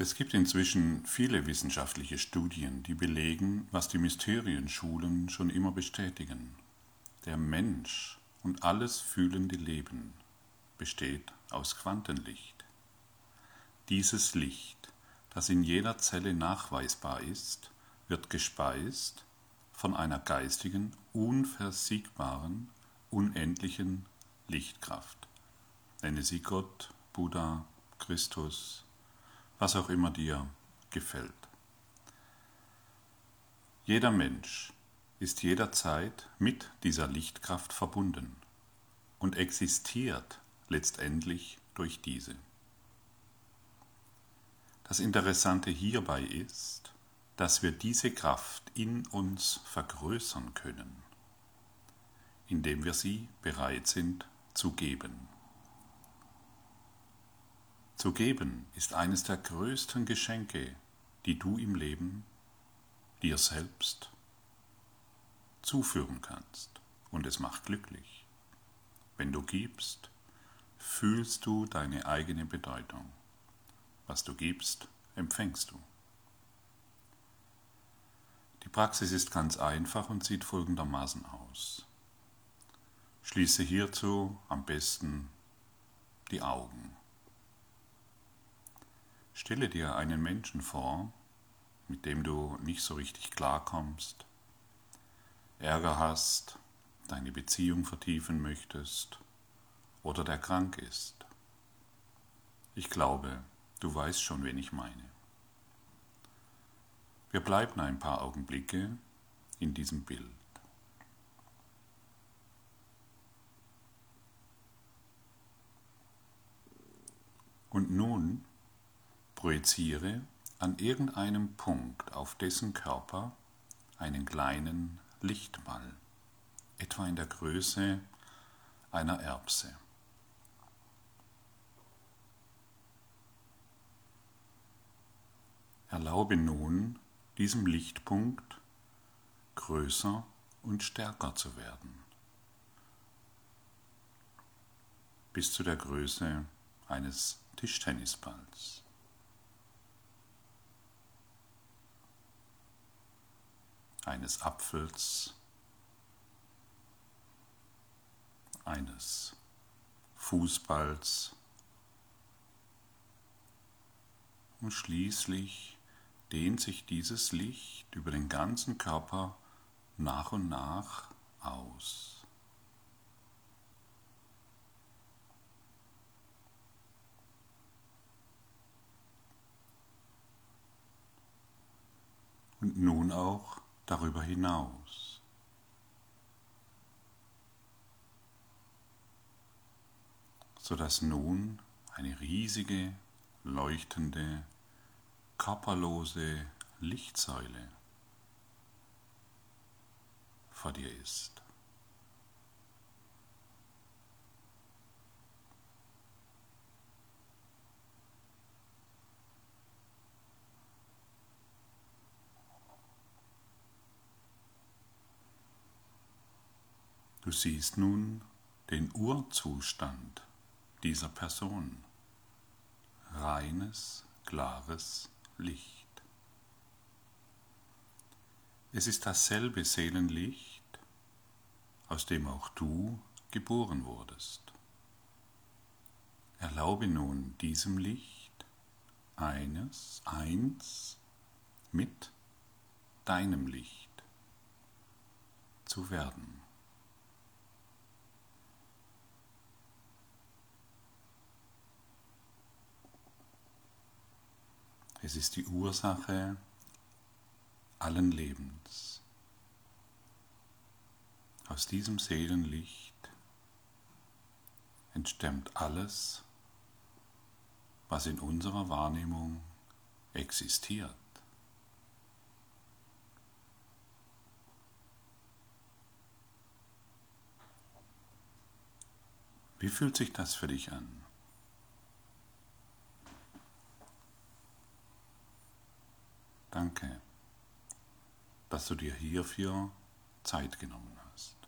Es gibt inzwischen viele wissenschaftliche Studien, die belegen, was die Mysterienschulen schon immer bestätigen. Der Mensch und alles fühlende Leben besteht aus Quantenlicht. Dieses Licht, das in jeder Zelle nachweisbar ist, wird gespeist von einer geistigen, unversiegbaren, unendlichen Lichtkraft. Nenne sie Gott, Buddha, Christus, was auch immer dir gefällt. Jeder Mensch ist jederzeit mit dieser Lichtkraft verbunden und existiert letztendlich durch diese. Das Interessante hierbei ist, dass wir diese Kraft in uns vergrößern können, indem wir sie bereit sind zu geben. Zu geben ist eines der größten Geschenke, die du im Leben dir selbst zuführen kannst. Und es macht glücklich. Wenn du gibst, fühlst du deine eigene Bedeutung. Was du gibst, empfängst du. Die Praxis ist ganz einfach und sieht folgendermaßen aus. Schließe hierzu am besten die Augen. Stelle dir einen Menschen vor, mit dem du nicht so richtig klarkommst, Ärger hast, deine Beziehung vertiefen möchtest oder der krank ist. Ich glaube, du weißt schon, wen ich meine. Wir bleiben ein paar Augenblicke in diesem Bild. Und nun Projiziere an irgendeinem Punkt auf dessen Körper einen kleinen Lichtball, etwa in der Größe einer Erbse. Erlaube nun diesem Lichtpunkt größer und stärker zu werden, bis zu der Größe eines Tischtennisballs. Eines Apfels, eines Fußballs und schließlich dehnt sich dieses Licht über den ganzen Körper nach und nach aus. Und nun auch darüber hinaus. sodass nun eine riesige, leuchtende, körperlose Lichtsäule vor dir ist. Du siehst nun den Urzustand dieser Person. Reines, klares Licht. Es ist dasselbe Seelenlicht, aus dem auch du geboren wurdest. Erlaube nun diesem Licht eines, eins mit deinem Licht zu werden. Es ist die Ursache allen Lebens. Aus diesem Seelenlicht entstammt alles, was in unserer Wahrnehmung existiert. Wie fühlt sich das für dich an? Danke, dass du dir hierfür Zeit genommen hast.